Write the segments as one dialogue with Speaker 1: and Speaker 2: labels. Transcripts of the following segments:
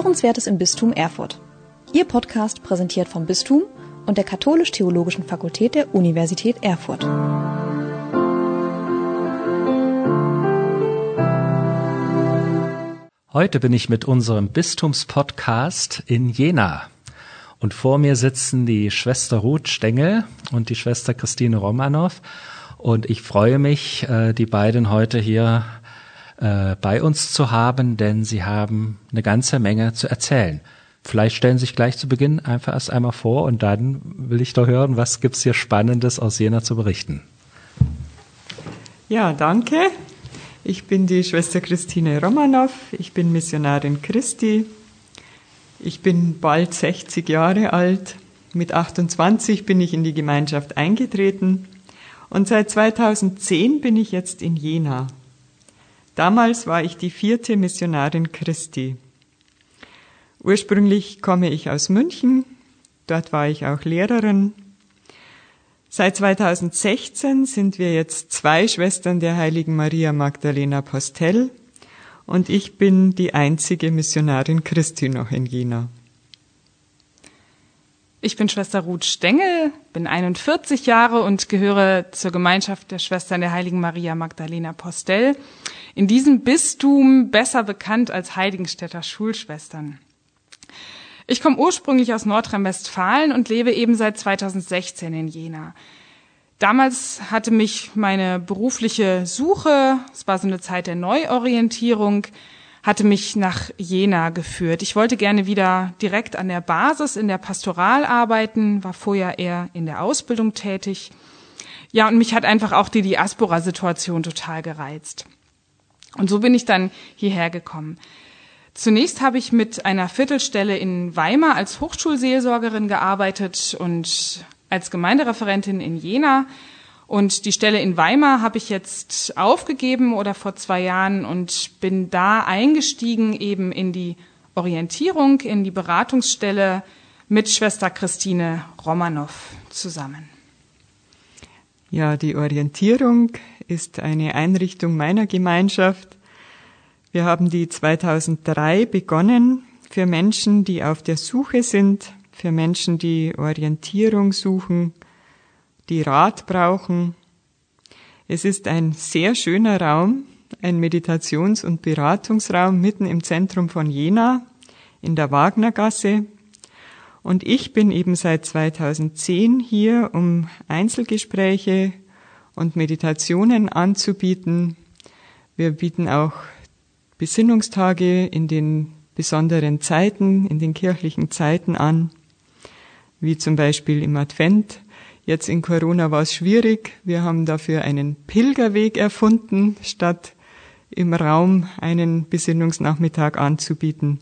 Speaker 1: Hörenswertes im Bistum Erfurt. Ihr Podcast präsentiert vom Bistum und der Katholisch-Theologischen Fakultät der Universität Erfurt.
Speaker 2: Heute bin ich mit unserem Bistumspodcast in Jena. Und vor mir sitzen die Schwester Ruth Stengel und die Schwester Christine Romanow. Und ich freue mich, äh, die beiden heute hier äh, bei uns zu haben, denn sie haben eine ganze Menge zu erzählen. Vielleicht stellen Sie sich gleich zu Beginn einfach erst einmal vor und dann will ich doch hören, was gibt's hier Spannendes aus Jena zu berichten.
Speaker 3: Ja, danke. Ich bin die Schwester Christine Romanow. Ich bin Missionarin Christi. Ich bin bald 60 Jahre alt. Mit 28 bin ich in die Gemeinschaft eingetreten. Und seit 2010 bin ich jetzt in Jena. Damals war ich die vierte Missionarin Christi. Ursprünglich komme ich aus München, dort war ich auch Lehrerin. Seit 2016 sind wir jetzt zwei Schwestern der heiligen Maria Magdalena Postel und ich bin die einzige Missionarin Christi noch in Jena.
Speaker 4: Ich bin Schwester Ruth Stengel, bin 41 Jahre und gehöre zur Gemeinschaft der Schwestern der heiligen Maria Magdalena Postel. In diesem Bistum besser bekannt als Heiligenstädter Schulschwestern. Ich komme ursprünglich aus Nordrhein-Westfalen und lebe eben seit 2016 in Jena. Damals hatte mich meine berufliche Suche, es war so eine Zeit der Neuorientierung, hatte mich nach Jena geführt. Ich wollte gerne wieder direkt an der Basis in der Pastoral arbeiten, war vorher eher in der Ausbildung tätig. Ja, und mich hat einfach auch die Diaspora-Situation total gereizt. Und so bin ich dann hierher gekommen. Zunächst habe ich mit einer Viertelstelle in Weimar als Hochschulseelsorgerin gearbeitet und als Gemeindereferentin in Jena und die Stelle in Weimar habe ich jetzt aufgegeben oder vor zwei Jahren und bin da eingestiegen eben in die Orientierung, in die Beratungsstelle mit Schwester Christine Romanow zusammen.
Speaker 3: Ja, die Orientierung ist eine Einrichtung meiner Gemeinschaft. Wir haben die 2003 begonnen für Menschen, die auf der Suche sind, für Menschen, die Orientierung suchen, die Rat brauchen. Es ist ein sehr schöner Raum, ein Meditations- und Beratungsraum mitten im Zentrum von Jena in der Wagnergasse. Und ich bin eben seit 2010 hier, um Einzelgespräche und Meditationen anzubieten. Wir bieten auch Besinnungstage in den besonderen Zeiten, in den kirchlichen Zeiten an, wie zum Beispiel im Advent Jetzt in Corona war es schwierig. Wir haben dafür einen Pilgerweg erfunden, statt im Raum einen Besinnungsnachmittag anzubieten.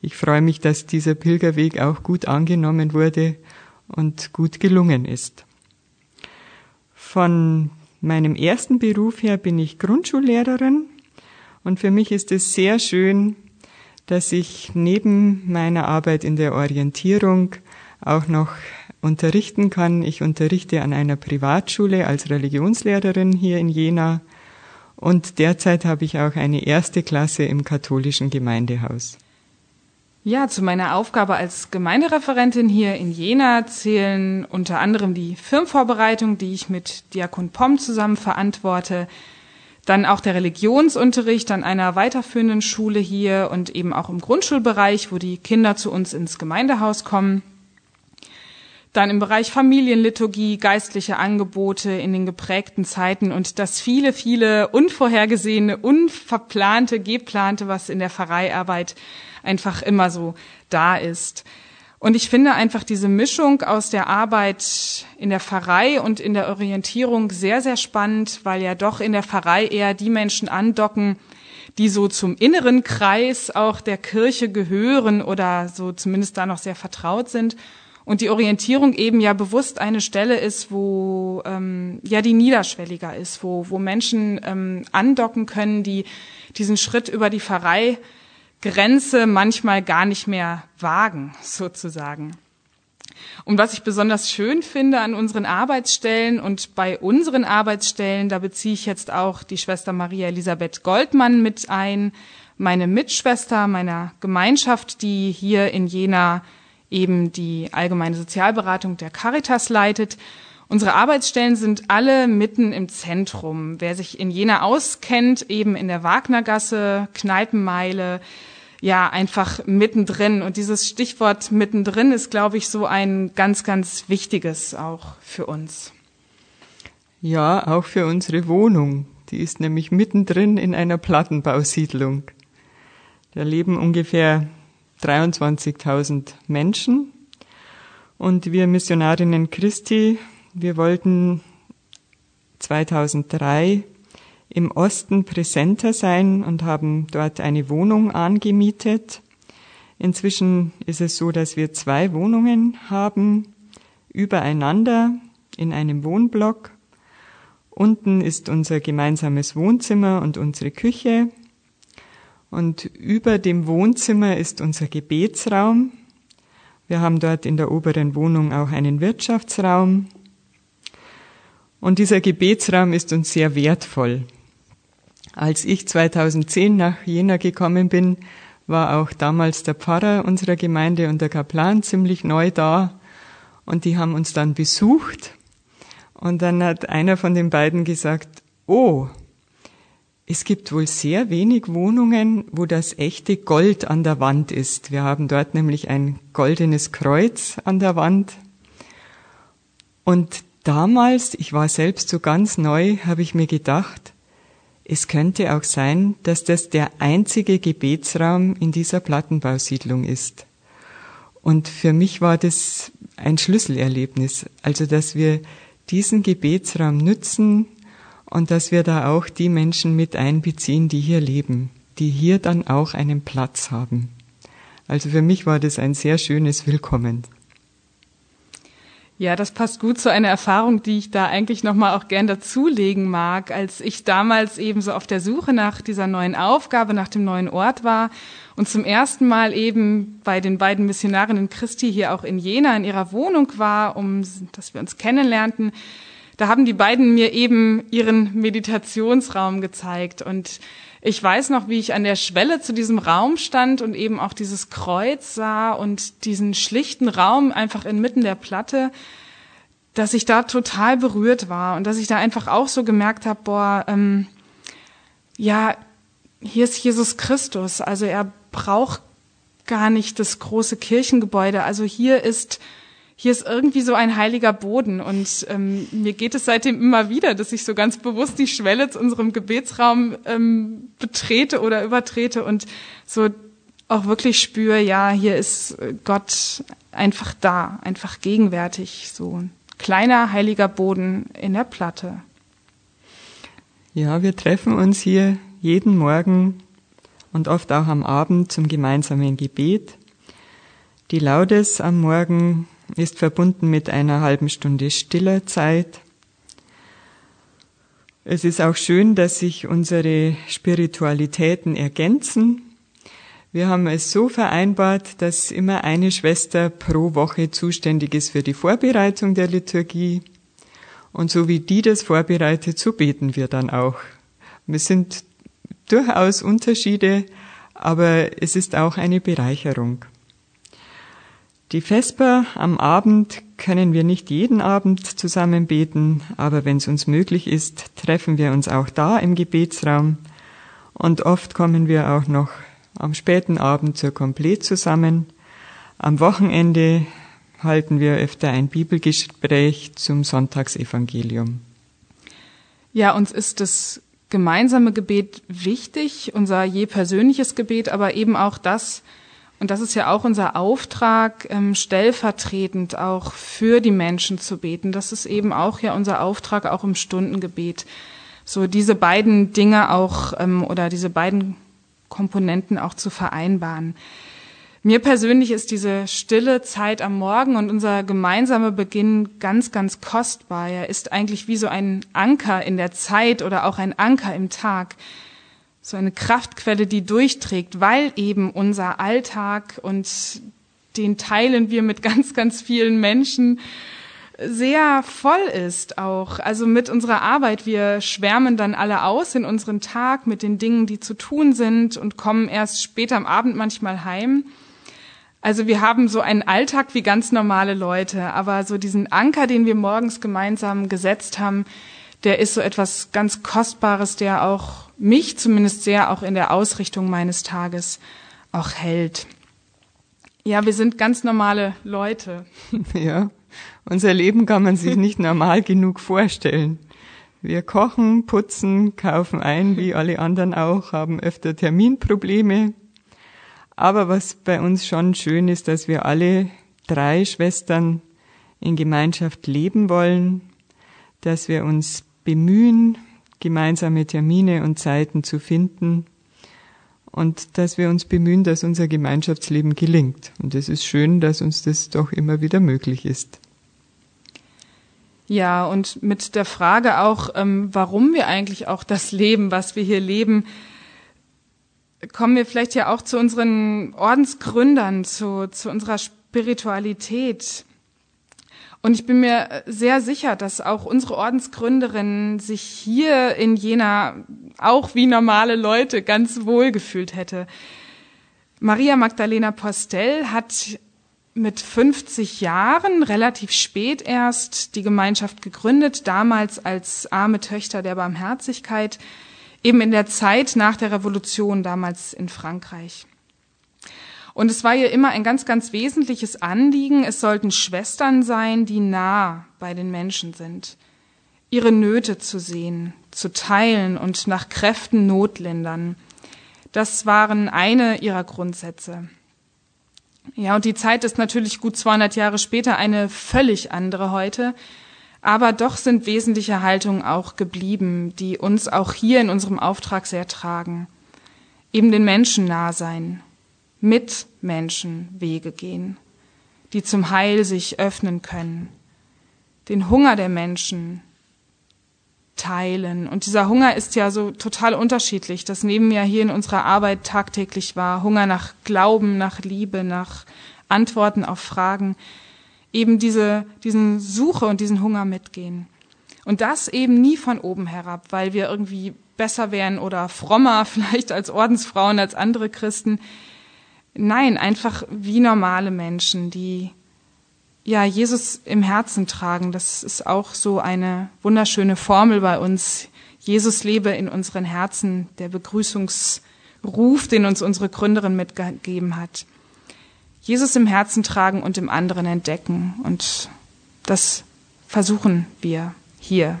Speaker 3: Ich freue mich, dass dieser Pilgerweg auch gut angenommen wurde und gut gelungen ist. Von meinem ersten Beruf her bin ich Grundschullehrerin und für mich ist es sehr schön, dass ich neben meiner Arbeit in der Orientierung auch noch unterrichten kann. Ich unterrichte an einer Privatschule als Religionslehrerin hier in Jena und derzeit habe ich auch eine erste Klasse im katholischen Gemeindehaus.
Speaker 4: Ja, zu meiner Aufgabe als Gemeindereferentin hier in Jena zählen unter anderem die Firmenvorbereitung, die ich mit Diakon Pomm zusammen verantworte, dann auch der Religionsunterricht an einer weiterführenden Schule hier und eben auch im Grundschulbereich, wo die Kinder zu uns ins Gemeindehaus kommen. Dann im Bereich Familienliturgie, geistliche Angebote in den geprägten Zeiten und das viele, viele unvorhergesehene, unverplante, geplante, was in der Pfarreiarbeit einfach immer so da ist. Und ich finde einfach diese Mischung aus der Arbeit in der Pfarrei und in der Orientierung sehr, sehr spannend, weil ja doch in der Pfarrei eher die Menschen andocken, die so zum inneren Kreis auch der Kirche gehören oder so zumindest da noch sehr vertraut sind und die Orientierung eben ja bewusst eine Stelle ist, wo ähm, ja die niederschwelliger ist, wo, wo Menschen ähm, andocken können, die diesen Schritt über die Pfarreigrenze manchmal gar nicht mehr wagen, sozusagen. Und was ich besonders schön finde an unseren Arbeitsstellen und bei unseren Arbeitsstellen, da beziehe ich jetzt auch die Schwester Maria Elisabeth Goldmann mit ein, meine Mitschwester meiner Gemeinschaft, die hier in Jena eben die allgemeine Sozialberatung der Caritas leitet. Unsere Arbeitsstellen sind alle mitten im Zentrum. Wer sich in Jena auskennt, eben in der Wagnergasse, Kneipenmeile, ja, einfach mittendrin. Und dieses Stichwort mittendrin ist, glaube ich, so ein ganz, ganz wichtiges auch für uns.
Speaker 3: Ja, auch für unsere Wohnung. Die ist nämlich mittendrin in einer Plattenbausiedlung. Da leben ungefähr 23.000 Menschen. Und wir Missionarinnen Christi wir wollten 2003 im Osten präsenter sein und haben dort eine Wohnung angemietet. Inzwischen ist es so, dass wir zwei Wohnungen haben, übereinander in einem Wohnblock. Unten ist unser gemeinsames Wohnzimmer und unsere Küche. Und über dem Wohnzimmer ist unser Gebetsraum. Wir haben dort in der oberen Wohnung auch einen Wirtschaftsraum und dieser Gebetsraum ist uns sehr wertvoll. Als ich 2010 nach Jena gekommen bin, war auch damals der Pfarrer unserer Gemeinde und der Kaplan ziemlich neu da und die haben uns dann besucht und dann hat einer von den beiden gesagt, oh, es gibt wohl sehr wenig Wohnungen, wo das echte Gold an der Wand ist. Wir haben dort nämlich ein goldenes Kreuz an der Wand. Und damals, ich war selbst so ganz neu, habe ich mir gedacht, es könnte auch sein, dass das der einzige Gebetsraum in dieser Plattenbausiedlung ist. Und für mich war das ein Schlüsselerlebnis, also dass wir diesen Gebetsraum nützen und dass wir da auch die Menschen mit einbeziehen, die hier leben, die hier dann auch einen Platz haben. Also für mich war das ein sehr schönes Willkommen.
Speaker 4: Ja, das passt gut zu einer Erfahrung, die ich da eigentlich nochmal auch gern dazulegen mag. Als ich damals eben so auf der Suche nach dieser neuen Aufgabe, nach dem neuen Ort war und zum ersten Mal eben bei den beiden Missionarinnen Christi hier auch in Jena in ihrer Wohnung war, um, dass wir uns kennenlernten, da haben die beiden mir eben ihren Meditationsraum gezeigt und ich weiß noch, wie ich an der Schwelle zu diesem Raum stand und eben auch dieses Kreuz sah und diesen schlichten Raum einfach inmitten der Platte, dass ich da total berührt war und dass ich da einfach auch so gemerkt habe, boah, ähm, ja, hier ist Jesus Christus, also er braucht gar nicht das große Kirchengebäude, also hier ist hier ist irgendwie so ein heiliger Boden und ähm, mir geht es seitdem immer wieder, dass ich so ganz bewusst die Schwelle zu unserem Gebetsraum ähm, betrete oder übertrete und so auch wirklich spüre, ja, hier ist Gott einfach da, einfach gegenwärtig, so ein kleiner heiliger Boden in der Platte.
Speaker 3: Ja, wir treffen uns hier jeden Morgen und oft auch am Abend zum gemeinsamen Gebet. Die Laudes am Morgen ist verbunden mit einer halben Stunde stiller Zeit. Es ist auch schön, dass sich unsere Spiritualitäten ergänzen. Wir haben es so vereinbart, dass immer eine Schwester pro Woche zuständig ist für die Vorbereitung der Liturgie. Und so wie die das vorbereitet, so beten wir dann auch. Es sind durchaus Unterschiede, aber es ist auch eine Bereicherung. Die Vesper am Abend können wir nicht jeden Abend zusammen beten, aber wenn es uns möglich ist, treffen wir uns auch da im Gebetsraum und oft kommen wir auch noch am späten Abend zur Komplett zusammen. Am Wochenende halten wir öfter ein Bibelgespräch zum Sonntagsevangelium.
Speaker 4: Ja, uns ist das gemeinsame Gebet wichtig, unser je persönliches Gebet, aber eben auch das, und das ist ja auch unser Auftrag, ähm, stellvertretend auch für die Menschen zu beten. Das ist eben auch ja unser Auftrag auch im Stundengebet. So diese beiden Dinge auch ähm, oder diese beiden Komponenten auch zu vereinbaren. Mir persönlich ist diese stille Zeit am Morgen und unser gemeinsamer Beginn ganz, ganz kostbar. Er ist eigentlich wie so ein Anker in der Zeit oder auch ein Anker im Tag so eine Kraftquelle, die durchträgt, weil eben unser Alltag und den teilen wir mit ganz, ganz vielen Menschen, sehr voll ist auch. Also mit unserer Arbeit. Wir schwärmen dann alle aus in unseren Tag mit den Dingen, die zu tun sind und kommen erst später am Abend manchmal heim. Also wir haben so einen Alltag wie ganz normale Leute, aber so diesen Anker, den wir morgens gemeinsam gesetzt haben, der ist so etwas ganz Kostbares, der auch mich zumindest sehr auch in der Ausrichtung meines Tages auch hält. Ja, wir sind ganz normale Leute.
Speaker 3: Ja, unser Leben kann man sich nicht normal genug vorstellen. Wir kochen, putzen, kaufen ein, wie alle anderen auch, haben öfter Terminprobleme. Aber was bei uns schon schön ist, dass wir alle drei Schwestern in Gemeinschaft leben wollen, dass wir uns bemühen, gemeinsame Termine und Zeiten zu finden und dass wir uns bemühen, dass unser Gemeinschaftsleben gelingt. Und es ist schön, dass uns das doch immer wieder möglich ist.
Speaker 4: Ja, und mit der Frage auch, ähm, warum wir eigentlich auch das Leben, was wir hier leben, kommen wir vielleicht ja auch zu unseren Ordensgründern, zu, zu unserer Spiritualität. Und ich bin mir sehr sicher, dass auch unsere Ordensgründerin sich hier in Jena auch wie normale Leute ganz wohl gefühlt hätte. Maria Magdalena Postel hat mit 50 Jahren, relativ spät erst, die Gemeinschaft gegründet, damals als arme Töchter der Barmherzigkeit, eben in der Zeit nach der Revolution damals in Frankreich. Und es war ihr immer ein ganz, ganz wesentliches Anliegen, es sollten Schwestern sein, die nah bei den Menschen sind, ihre Nöte zu sehen, zu teilen und nach Kräften notlindern. Das waren eine ihrer Grundsätze. Ja, und die Zeit ist natürlich gut 200 Jahre später eine völlig andere heute. Aber doch sind wesentliche Haltungen auch geblieben, die uns auch hier in unserem Auftrag sehr tragen. Eben den Menschen nah sein, mit Menschen Wege gehen, die zum Heil sich öffnen können, den Hunger der Menschen teilen. Und dieser Hunger ist ja so total unterschiedlich. Das nehmen wir hier in unserer Arbeit tagtäglich wahr. Hunger nach Glauben, nach Liebe, nach Antworten auf Fragen. Eben diese, diesen Suche und diesen Hunger mitgehen. Und das eben nie von oben herab, weil wir irgendwie besser wären oder frommer vielleicht als Ordensfrauen, als andere Christen. Nein, einfach wie normale Menschen, die ja Jesus im Herzen tragen. Das ist auch so eine wunderschöne Formel bei uns. Jesus lebe in unseren Herzen, der Begrüßungsruf, den uns unsere Gründerin mitgegeben hat. Jesus im Herzen tragen und im anderen entdecken. Und das versuchen wir hier.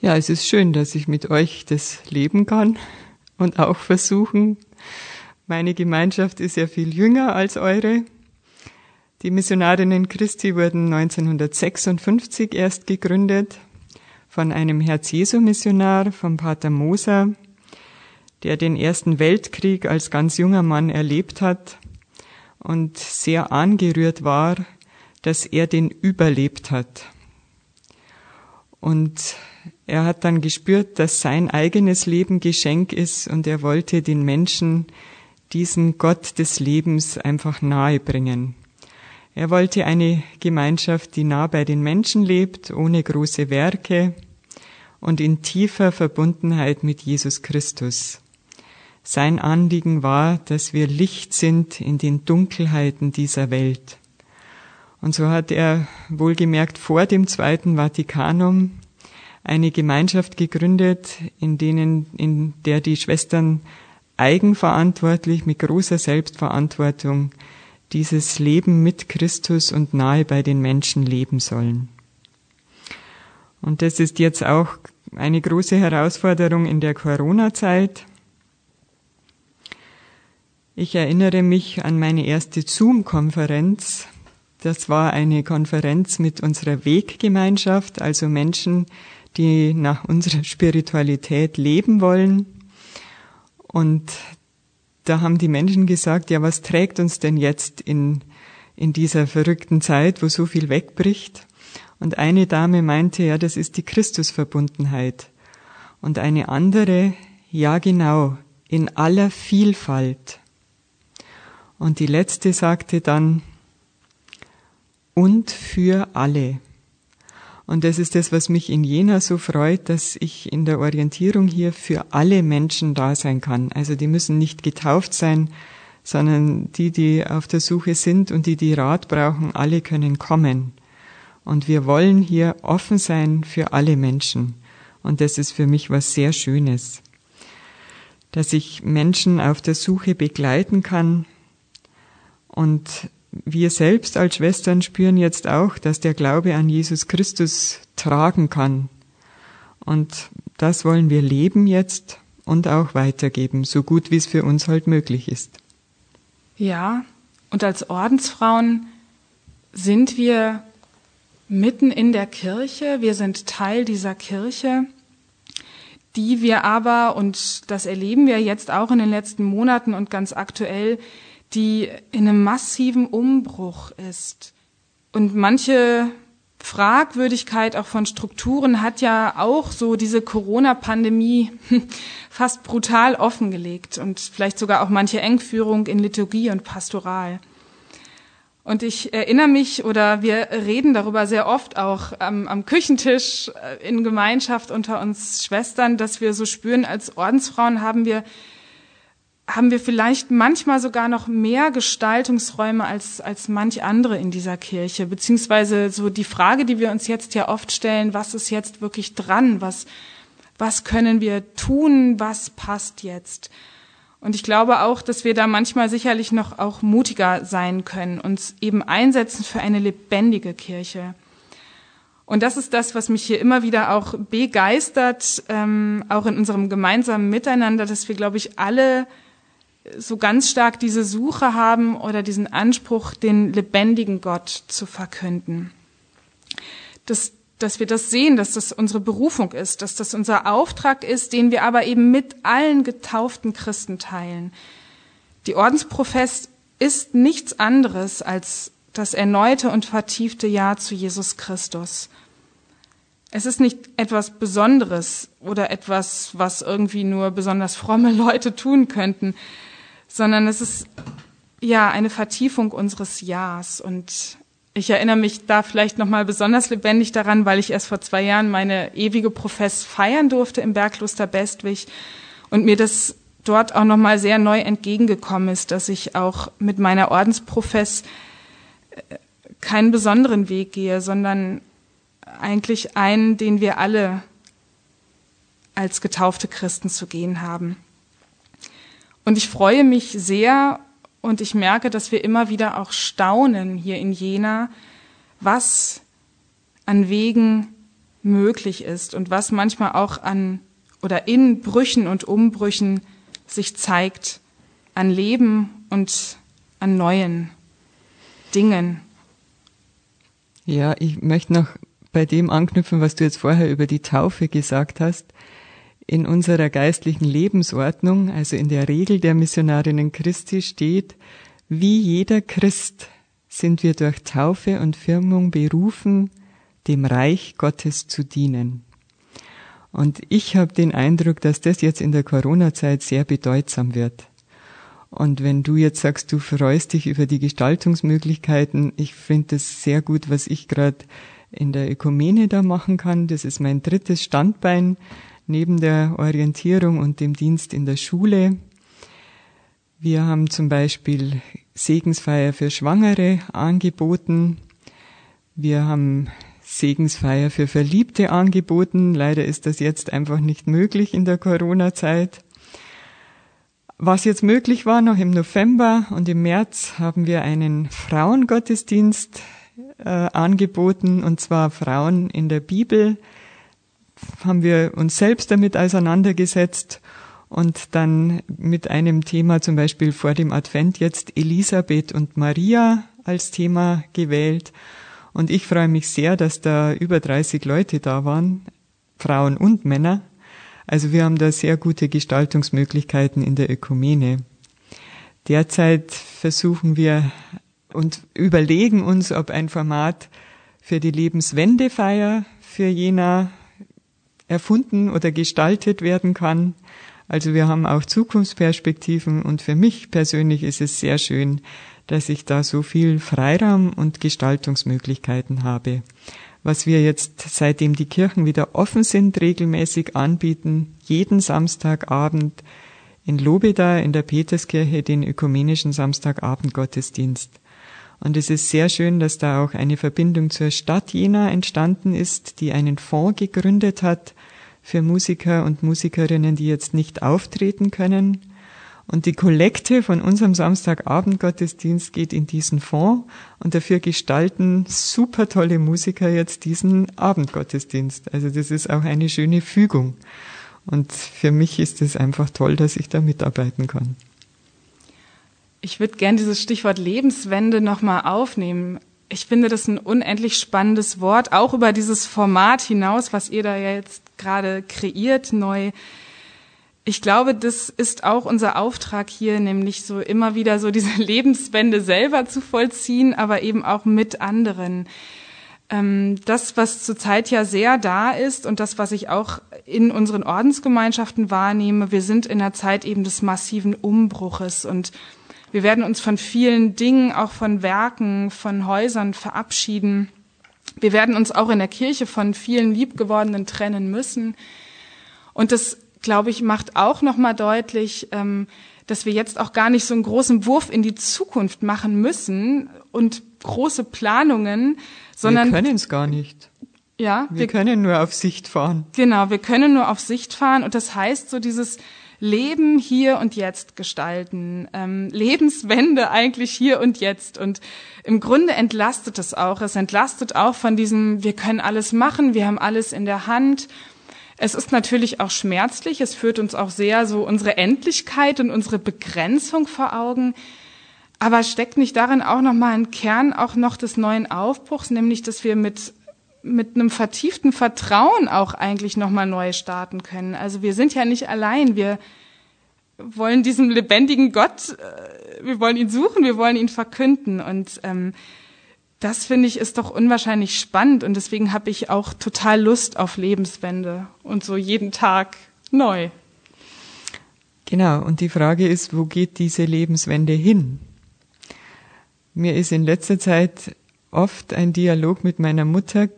Speaker 3: Ja, es ist schön, dass ich mit euch das leben kann und auch versuchen, meine Gemeinschaft ist ja viel jünger als eure. Die Missionarinnen Christi wurden 1956 erst gegründet von einem Herz-Jesu-Missionar, vom Pater Moser, der den Ersten Weltkrieg als ganz junger Mann erlebt hat und sehr angerührt war, dass er den überlebt hat. Und er hat dann gespürt, dass sein eigenes Leben Geschenk ist und er wollte den Menschen diesen Gott des Lebens einfach nahe bringen. Er wollte eine Gemeinschaft, die nah bei den Menschen lebt, ohne große Werke und in tiefer Verbundenheit mit Jesus Christus. Sein Anliegen war, dass wir Licht sind in den Dunkelheiten dieser Welt. Und so hat er wohlgemerkt vor dem Zweiten Vatikanum eine Gemeinschaft gegründet, in denen, in der die Schwestern eigenverantwortlich, mit großer Selbstverantwortung dieses Leben mit Christus und nahe bei den Menschen leben sollen. Und das ist jetzt auch eine große Herausforderung in der Corona-Zeit. Ich erinnere mich an meine erste Zoom-Konferenz. Das war eine Konferenz mit unserer Weggemeinschaft, also Menschen, die nach unserer Spiritualität leben wollen und da haben die Menschen gesagt, ja, was trägt uns denn jetzt in, in dieser verrückten Zeit, wo so viel wegbricht? Und eine Dame meinte, ja, das ist die Christusverbundenheit. Und eine andere, ja genau, in aller Vielfalt. Und die letzte sagte dann, und für alle. Und das ist das, was mich in Jena so freut, dass ich in der Orientierung hier für alle Menschen da sein kann. Also die müssen nicht getauft sein, sondern die, die auf der Suche sind und die, die Rat brauchen, alle können kommen. Und wir wollen hier offen sein für alle Menschen. Und das ist für mich was sehr Schönes, dass ich Menschen auf der Suche begleiten kann. Und wir selbst als Schwestern spüren jetzt auch, dass der Glaube an Jesus Christus tragen kann. Und das wollen wir leben jetzt und auch weitergeben, so gut wie es für uns halt möglich ist.
Speaker 4: Ja, und als Ordensfrauen sind wir mitten in der Kirche, wir sind Teil dieser Kirche, die wir aber, und das erleben wir jetzt auch in den letzten Monaten und ganz aktuell, die in einem massiven Umbruch ist. Und manche Fragwürdigkeit auch von Strukturen hat ja auch so diese Corona-Pandemie fast brutal offengelegt und vielleicht sogar auch manche Engführung in Liturgie und Pastoral. Und ich erinnere mich oder wir reden darüber sehr oft auch am, am, Küchentisch äh, in Gemeinschaft unter uns Schwestern, dass wir so spüren, als Ordensfrauen haben wir, haben wir vielleicht manchmal sogar noch mehr Gestaltungsräume als, als manch andere in dieser Kirche. Beziehungsweise so die Frage, die wir uns jetzt ja oft stellen, was ist jetzt wirklich dran? Was, was können wir tun? Was passt jetzt? Und ich glaube auch, dass wir da manchmal sicherlich noch auch mutiger sein können, uns eben einsetzen für eine lebendige Kirche. Und das ist das, was mich hier immer wieder auch begeistert, ähm, auch in unserem gemeinsamen Miteinander, dass wir, glaube ich, alle so ganz stark diese Suche haben oder diesen Anspruch, den lebendigen Gott zu verkünden. Das dass wir das sehen, dass das unsere Berufung ist, dass das unser Auftrag ist, den wir aber eben mit allen getauften Christen teilen. Die Ordensprofess ist nichts anderes als das erneute und vertiefte Ja zu Jesus Christus. Es ist nicht etwas Besonderes oder etwas, was irgendwie nur besonders fromme Leute tun könnten, sondern es ist ja eine Vertiefung unseres Ja's und ich erinnere mich da vielleicht noch mal besonders lebendig daran, weil ich erst vor zwei Jahren meine ewige Profess feiern durfte im Bergkloster Bestwig und mir das dort auch noch mal sehr neu entgegengekommen ist, dass ich auch mit meiner Ordensprofess äh, keinen besonderen Weg gehe, sondern eigentlich einen, den wir alle als getaufte Christen zu gehen haben. Und ich freue mich sehr und ich merke, dass wir immer wieder auch staunen hier in Jena, was an Wegen möglich ist und was manchmal auch an oder in Brüchen und Umbrüchen sich zeigt an Leben und an neuen Dingen.
Speaker 3: Ja, ich möchte noch bei dem anknüpfen, was du jetzt vorher über die Taufe gesagt hast in unserer geistlichen Lebensordnung, also in der Regel der Missionarinnen Christi steht, wie jeder Christ sind wir durch Taufe und Firmung berufen, dem Reich Gottes zu dienen. Und ich habe den Eindruck, dass das jetzt in der Corona-Zeit sehr bedeutsam wird. Und wenn du jetzt sagst, du freust dich über die Gestaltungsmöglichkeiten, ich finde es sehr gut, was ich gerade in der Ökumene da machen kann. Das ist mein drittes Standbein neben der Orientierung und dem Dienst in der Schule. Wir haben zum Beispiel Segensfeier für Schwangere angeboten. Wir haben Segensfeier für Verliebte angeboten. Leider ist das jetzt einfach nicht möglich in der Corona-Zeit. Was jetzt möglich war, noch im November und im März haben wir einen Frauengottesdienst äh, angeboten, und zwar Frauen in der Bibel haben wir uns selbst damit auseinandergesetzt und dann mit einem Thema zum Beispiel vor dem Advent jetzt Elisabeth und Maria als Thema gewählt. Und ich freue mich sehr, dass da über 30 Leute da waren, Frauen und Männer. Also wir haben da sehr gute Gestaltungsmöglichkeiten in der Ökumene. Derzeit versuchen wir und überlegen uns, ob ein Format für die Lebenswendefeier für Jena erfunden oder gestaltet werden kann. Also wir haben auch Zukunftsperspektiven und für mich persönlich ist es sehr schön, dass ich da so viel Freiraum und Gestaltungsmöglichkeiten habe. Was wir jetzt, seitdem die Kirchen wieder offen sind, regelmäßig anbieten, jeden Samstagabend in Lobeda in der Peterskirche den ökumenischen Samstagabendgottesdienst. Und es ist sehr schön, dass da auch eine Verbindung zur Stadt Jena entstanden ist, die einen Fonds gegründet hat für Musiker und Musikerinnen, die jetzt nicht auftreten können. Und die Kollekte von unserem Samstagabendgottesdienst geht in diesen Fonds und dafür gestalten super tolle Musiker jetzt diesen Abendgottesdienst. Also das ist auch eine schöne Fügung. Und für mich ist es einfach toll, dass ich da mitarbeiten kann.
Speaker 4: Ich würde gern dieses Stichwort Lebenswende nochmal aufnehmen. Ich finde das ein unendlich spannendes Wort, auch über dieses Format hinaus, was ihr da jetzt gerade kreiert, neu. Ich glaube, das ist auch unser Auftrag hier, nämlich so immer wieder so diese Lebenswende selber zu vollziehen, aber eben auch mit anderen. Ähm, das, was zurzeit ja sehr da ist und das, was ich auch in unseren Ordensgemeinschaften wahrnehme, wir sind in der Zeit eben des massiven Umbruches und wir werden uns von vielen Dingen, auch von Werken, von Häusern verabschieden. Wir werden uns auch in der Kirche von vielen Liebgewordenen trennen müssen. Und das, glaube ich, macht auch nochmal deutlich, ähm, dass wir jetzt auch gar nicht so einen großen Wurf in die Zukunft machen müssen und große Planungen, sondern
Speaker 3: wir können es gar nicht.
Speaker 4: Ja,
Speaker 3: wir, wir können nur auf Sicht fahren.
Speaker 4: Genau, wir können nur auf Sicht fahren und das heißt so dieses Leben hier und jetzt gestalten, ähm, Lebenswende eigentlich hier und jetzt. Und im Grunde entlastet es auch. Es entlastet auch von diesem, wir können alles machen, wir haben alles in der Hand. Es ist natürlich auch schmerzlich. Es führt uns auch sehr so unsere Endlichkeit und unsere Begrenzung vor Augen. Aber steckt nicht darin auch nochmal ein Kern auch noch des neuen Aufbruchs, nämlich, dass wir mit mit einem vertieften Vertrauen auch eigentlich nochmal neu starten können. Also wir sind ja nicht allein. Wir wollen diesem lebendigen Gott, äh, wir wollen ihn suchen, wir wollen ihn verkünden. Und ähm, das finde ich ist doch unwahrscheinlich spannend. Und deswegen habe ich auch total Lust auf Lebenswende und so jeden Tag neu.
Speaker 3: Genau. Und die Frage ist, wo geht diese Lebenswende hin? Mir ist in letzter Zeit oft ein Dialog mit meiner Mutter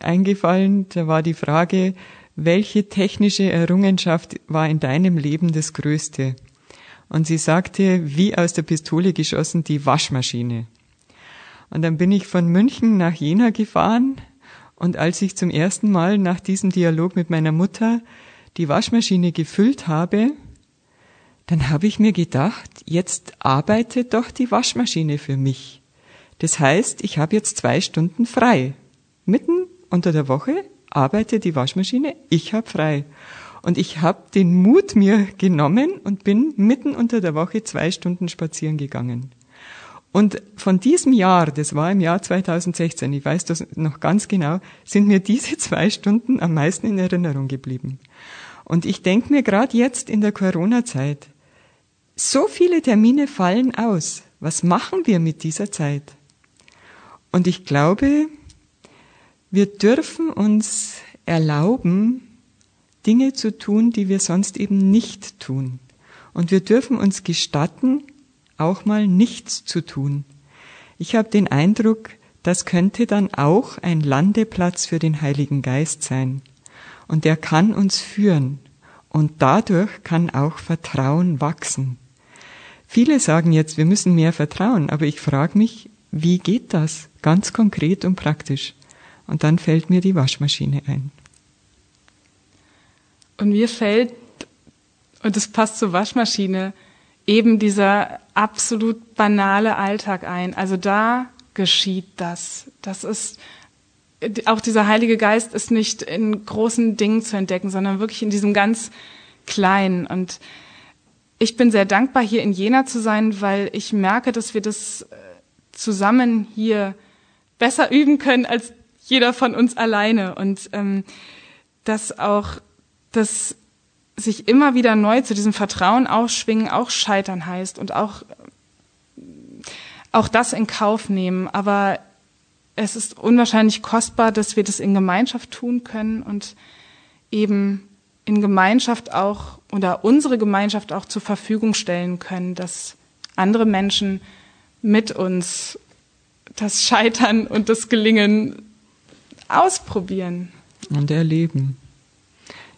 Speaker 3: eingefallen. Da war die Frage, welche technische Errungenschaft war in deinem Leben das Größte? Und sie sagte, wie aus der Pistole geschossen, die Waschmaschine. Und dann bin ich von München nach Jena gefahren und als ich zum ersten Mal nach diesem Dialog mit meiner Mutter die Waschmaschine gefüllt habe, dann habe ich mir gedacht, jetzt arbeitet doch die Waschmaschine für mich. Das heißt, ich habe jetzt zwei Stunden frei. Mitten unter der Woche arbeitet die Waschmaschine, ich habe frei. Und ich habe den Mut mir genommen und bin mitten unter der Woche zwei Stunden spazieren gegangen. Und von diesem Jahr, das war im Jahr 2016, ich weiß das noch ganz genau, sind mir diese zwei Stunden am meisten in Erinnerung geblieben. Und ich denke mir gerade jetzt in der Corona-Zeit, so viele Termine fallen aus. Was machen wir mit dieser Zeit? Und ich glaube, wir dürfen uns erlauben, Dinge zu tun, die wir sonst eben nicht tun. Und wir dürfen uns gestatten, auch mal nichts zu tun. Ich habe den Eindruck, das könnte dann auch ein Landeplatz für den Heiligen Geist sein. Und der kann uns führen. Und dadurch kann auch Vertrauen wachsen. Viele sagen jetzt, wir müssen mehr vertrauen, aber ich frage mich, wie geht das ganz konkret und praktisch? Und dann fällt mir die Waschmaschine ein.
Speaker 4: Und mir fällt, und es passt zur Waschmaschine, eben dieser absolut banale Alltag ein. Also da geschieht das. Das ist, auch dieser Heilige Geist ist nicht in großen Dingen zu entdecken, sondern wirklich in diesem ganz kleinen. Und ich bin sehr dankbar, hier in Jena zu sein, weil ich merke, dass wir das äh, zusammen hier besser üben können als jeder von uns alleine. Und ähm, dass auch das sich immer wieder neu zu diesem Vertrauen ausschwingen auch scheitern heißt und auch auch das in Kauf nehmen, aber es ist unwahrscheinlich kostbar, dass wir das in Gemeinschaft tun können und eben in Gemeinschaft auch oder unsere Gemeinschaft auch zur Verfügung stellen können, dass andere Menschen mit uns das Scheitern und das Gelingen ausprobieren.
Speaker 3: Und erleben.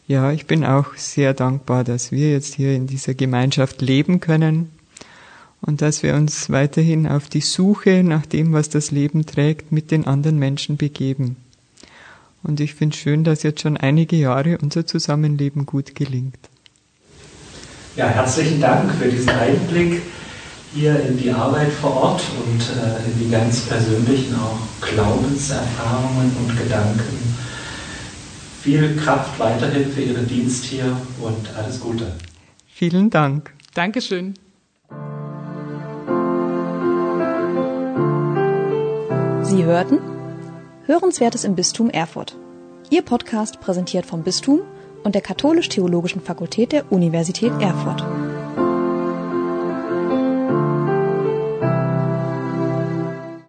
Speaker 3: Ja, ich bin auch sehr dankbar, dass wir jetzt hier in dieser Gemeinschaft leben können und dass wir uns weiterhin auf die Suche nach dem, was das Leben trägt, mit den anderen Menschen begeben. Und ich finde schön, dass jetzt schon einige Jahre unser Zusammenleben gut gelingt.
Speaker 2: Ja, herzlichen Dank für diesen Einblick hier in die Arbeit vor Ort und äh, in die ganz persönlichen auch Glaubenserfahrungen und Gedanken. Viel Kraft weiterhin für Ihren Dienst hier und alles Gute.
Speaker 3: Vielen Dank.
Speaker 4: Dankeschön.
Speaker 1: Sie hörten Hörenswertes im Bistum Erfurt. Ihr Podcast präsentiert vom Bistum und der Katholisch-Theologischen Fakultät der Universität Erfurt.